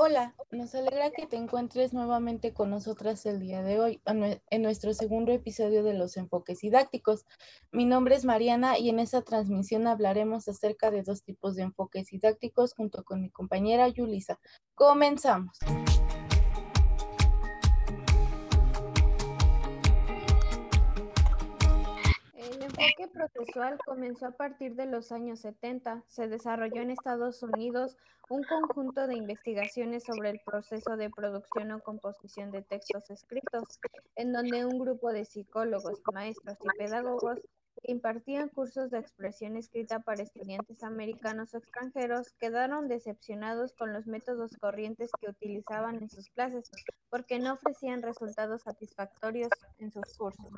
Hola, nos alegra que te encuentres nuevamente con nosotras el día de hoy, en nuestro segundo episodio de los enfoques didácticos. Mi nombre es Mariana y en esta transmisión hablaremos acerca de dos tipos de enfoques didácticos junto con mi compañera Yulisa. Comenzamos. Enfoque procesual comenzó a partir de los años 70. Se desarrolló en Estados Unidos un conjunto de investigaciones sobre el proceso de producción o composición de textos escritos, en donde un grupo de psicólogos, maestros y pedagogos impartían cursos de expresión escrita para estudiantes americanos o extranjeros quedaron decepcionados con los métodos corrientes que utilizaban en sus clases porque no ofrecían resultados satisfactorios en sus cursos.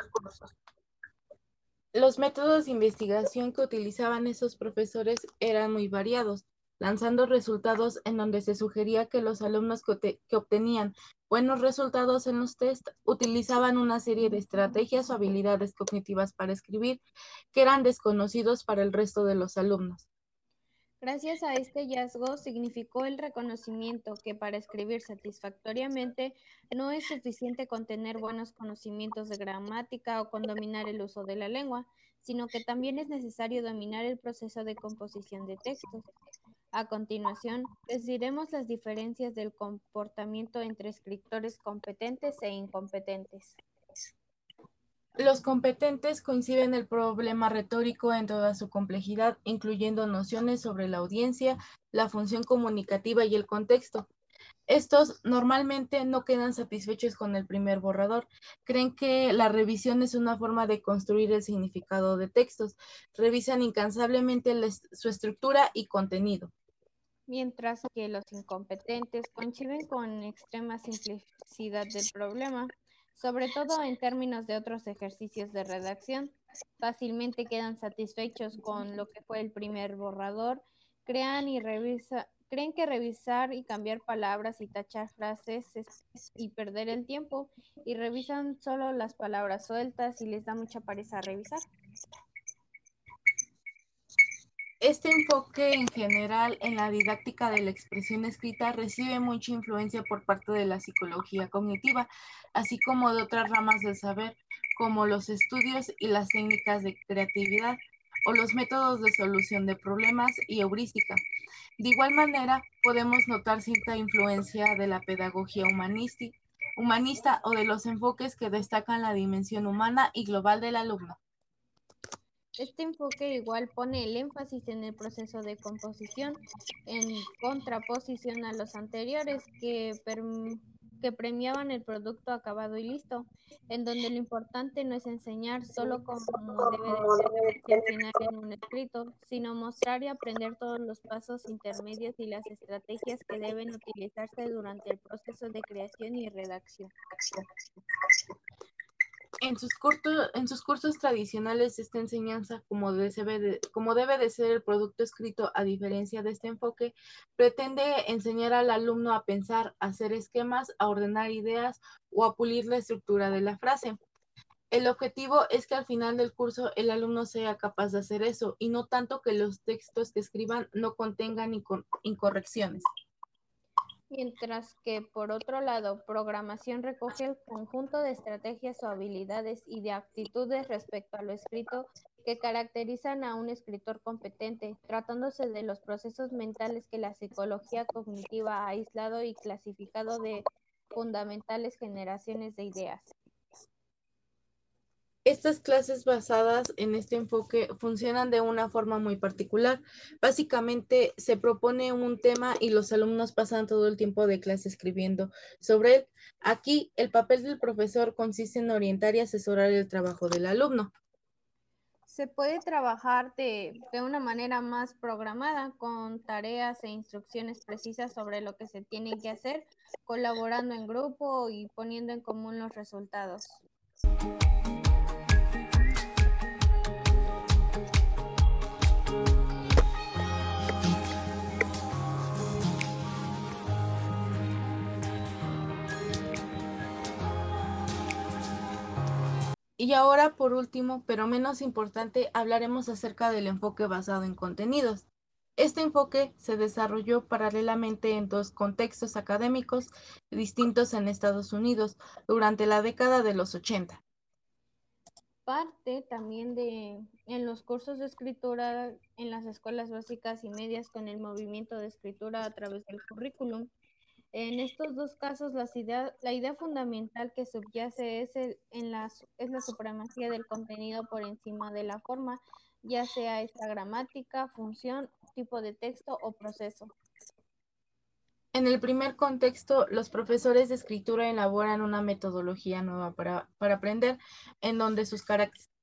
Los métodos de investigación que utilizaban esos profesores eran muy variados, lanzando resultados en donde se sugería que los alumnos que, obtenían buenos resultados en los test utilizaban una serie de estrategias o habilidades cognitivas para escribir que eran desconocidos para el resto de los alumnos. Gracias a este hallazgo significó el reconocimiento que para escribir satisfactoriamente no es suficiente con tener buenos conocimientos de gramática o con dominar el uso de la lengua, sino que también es necesario dominar el proceso de composición de textos. A continuación, les diremos las diferencias del comportamiento entre escritores competentes e incompetentes. Los competentes coinciden el problema retórico en toda su complejidad, incluyendo nociones sobre la audiencia, la función comunicativa y el contexto. Estos normalmente no quedan satisfechos con el primer borrador. Creen que la revisión es una forma de construir el significado de textos. Revisan incansablemente su estructura y contenido. Mientras que los incompetentes coinciden con extrema simplicidad del problema sobre todo en términos de otros ejercicios de redacción. Fácilmente quedan satisfechos con lo que fue el primer borrador, crean y revisa, creen que revisar y cambiar palabras y tachar frases es, y perder el tiempo y revisan solo las palabras sueltas y les da mucha pereza revisar. Este enfoque en general en la didáctica de la expresión escrita recibe mucha influencia por parte de la psicología cognitiva, así como de otras ramas del saber, como los estudios y las técnicas de creatividad o los métodos de solución de problemas y heurística. De igual manera, podemos notar cierta influencia de la pedagogía humanista o de los enfoques que destacan la dimensión humana y global del alumno. Este enfoque igual pone el énfasis en el proceso de composición, en contraposición a los anteriores que, premiaban el producto acabado y listo, en donde lo importante no es enseñar solo cómo debe de ser en un escrito, sino mostrar y aprender todos los pasos intermedios y las estrategias que deben utilizarse durante el proceso de creación y redacción. En sus, cursos tradicionales esta enseñanza, como, debe como debe de ser el producto escrito a diferencia de este enfoque, pretende enseñar al alumno a pensar, a hacer esquemas, a ordenar ideas o a pulir la estructura de la frase. El objetivo es que al final del curso el alumno sea capaz de hacer eso y no tanto que los textos que escriban no contengan incorrecciones mientras que, por otro lado, programación recoge el conjunto de estrategias o habilidades y de actitudes respecto a lo escrito que caracterizan a un escritor competente, tratándose de los procesos mentales que la psicología cognitiva ha aislado y clasificado de fundamentales generaciones de ideas. Estas clases basadas en este enfoque funcionan de una forma muy particular. Básicamente se propone un tema y los alumnos pasan todo el tiempo de clase escribiendo sobre él. Aquí el papel del profesor consiste en orientar y asesorar el trabajo del alumno. Se puede trabajar de, de una manera más programada, con tareas e instrucciones precisas sobre lo que se tiene que hacer, colaborando en grupo y poniendo en común los resultados. Y ahora, por último, pero menos importante, hablaremos acerca del enfoque basado en contenidos. Este enfoque se desarrolló paralelamente en dos contextos académicos distintos en Estados Unidos durante la década de los 80. Parte también de en los cursos de escritura en las escuelas básicas y medias con el movimiento de escritura a través del currículum. En estos dos casos, la idea, fundamental que subyace es la supremacía del contenido por encima de la forma, ya sea esta gramática, función tipo de texto o proceso. En el primer contexto, los profesores de escritura elaboran una metodología nueva para, aprender, en donde sus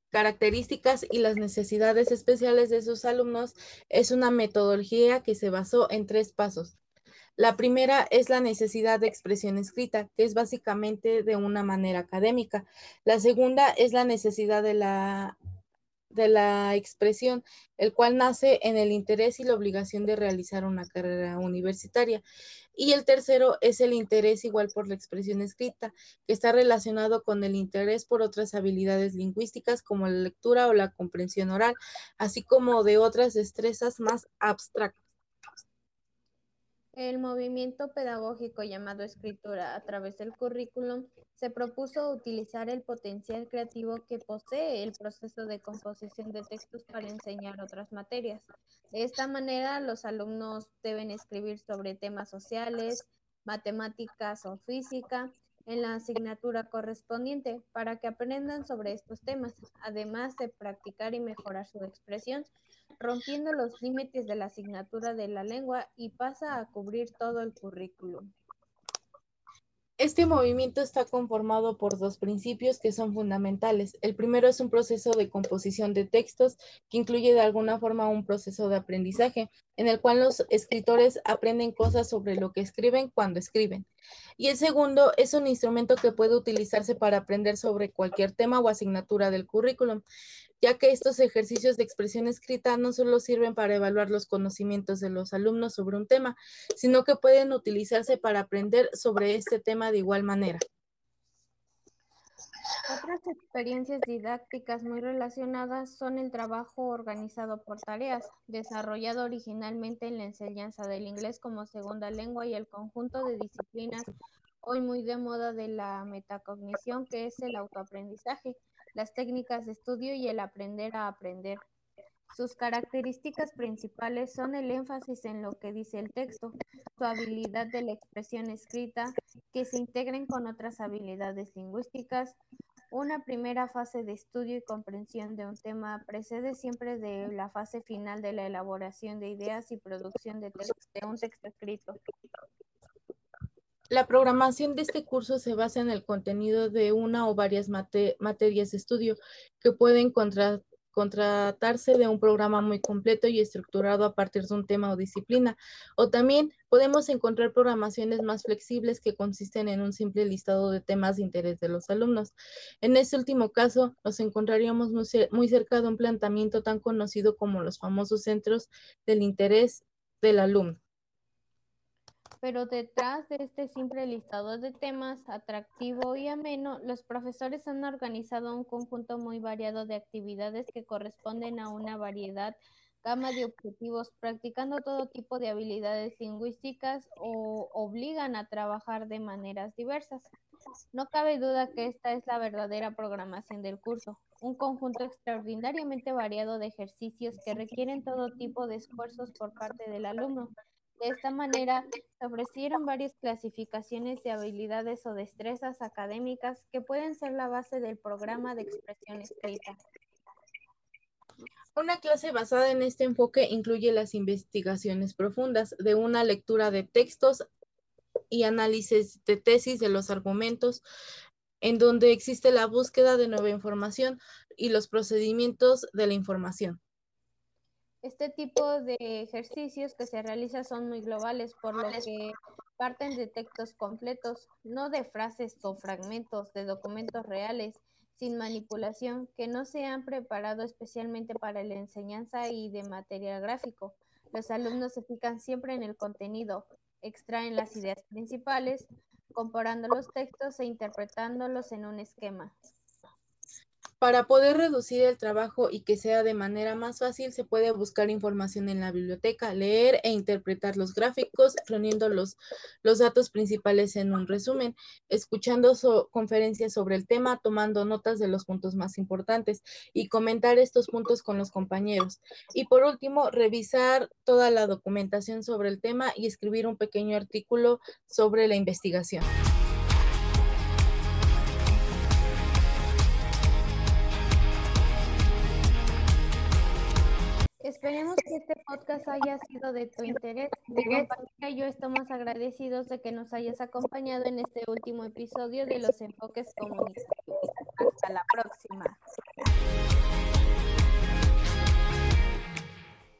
características y las necesidades especiales de sus alumnos es una metodología que se basó en tres pasos. La primera es la necesidad de expresión escrita, que es básicamente de una manera académica. La segunda es la necesidad de la de la expresión, el cual nace en el interés y la obligación de realizar una carrera universitaria. Y el tercero es el interés igual por la expresión escrita, que está relacionado con el interés por otras habilidades lingüísticas como la lectura o la comprensión oral, así como de otras destrezas más abstractas. El movimiento pedagógico llamado escritura a través del currículum se propuso utilizar el potencial creativo que posee el proceso de composición de textos para enseñar otras materias. De esta manera, los alumnos deben escribir sobre temas sociales, matemáticas o física en la asignatura correspondiente para que aprendan sobre estos temas, además de practicar y mejorar su expresión rompiendo los límites de la asignatura de la lengua y pasa a cubrir todo el currículum. Este movimiento está conformado por dos principios que son fundamentales. El primero es un proceso de composición de textos que incluye de alguna forma un proceso de aprendizaje en el cual los escritores aprenden cosas sobre lo que escriben cuando escriben. Y el segundo es un instrumento que puede utilizarse para aprender sobre cualquier tema o asignatura del currículum ya que estos ejercicios de expresión escrita no solo sirven para evaluar los conocimientos de los alumnos sobre un tema, sino que pueden utilizarse para aprender sobre este tema de igual manera. Otras experiencias didácticas muy relacionadas son el trabajo organizado por tareas, desarrollado originalmente en la enseñanza del inglés como segunda lengua y el conjunto de disciplinas hoy muy de moda de la metacognición, que es el autoaprendizaje, las técnicas de estudio y el aprender a aprender. Sus características principales son el énfasis en lo que dice el texto, su habilidad de la expresión escrita, que se integren con otras habilidades lingüísticas. Una primera fase de estudio y comprensión de un tema precede siempre de la fase final de la elaboración de ideas y producción de, un texto escrito. La programación de este curso se basa en el contenido de una o varias materias de estudio que pueden contratarse de un programa muy completo y estructurado a partir de un tema o disciplina. O también podemos encontrar programaciones más flexibles que consisten en un simple listado de temas de interés de los alumnos. En este último caso, nos encontraríamos muy cerca de un planteamiento tan conocido como los famosos centros del interés del alumno. Pero detrás de este simple listado de temas atractivo y ameno, los profesores han organizado un conjunto muy variado de actividades que corresponden a una variedad gama de objetivos, practicando todo tipo de habilidades lingüísticas o obligan a trabajar de maneras diversas. No cabe duda que esta es la verdadera programación del curso, un conjunto extraordinariamente variado de ejercicios que requieren todo tipo de esfuerzos por parte del alumno de esta manera, se ofrecieron varias clasificaciones de habilidades o destrezas académicas que pueden ser la base del programa de expresión escrita. Una clase basada en este enfoque incluye las investigaciones profundas de una lectura de textos y análisis de tesis de los argumentos, en donde existe la búsqueda de nueva información y los procedimientos de la información. Este tipo de ejercicios que se realizan son muy globales, por lo que parten de textos completos, no de frases o fragmentos de documentos reales, sin manipulación, que no se han preparado especialmente para la enseñanza y de material gráfico. Los alumnos se fijan siempre en el contenido, extraen las ideas principales, comparando los textos e interpretándolos en un esquema. Para poder reducir el trabajo y que sea de manera más fácil, se puede buscar información en la biblioteca, leer e interpretar los gráficos, reuniendo los, los datos principales en un resumen, escuchando conferencias sobre el tema, tomando notas de los puntos más importantes y comentar estos puntos con los compañeros. Y por último, revisar toda la documentación sobre el tema y escribir un pequeño artículo sobre la investigación. Esperemos que este podcast haya sido de tu interés. Mi compañera yo estamos agradecidos de que nos hayas acompañado en este último episodio de los enfoques comunicativos. Hasta la próxima.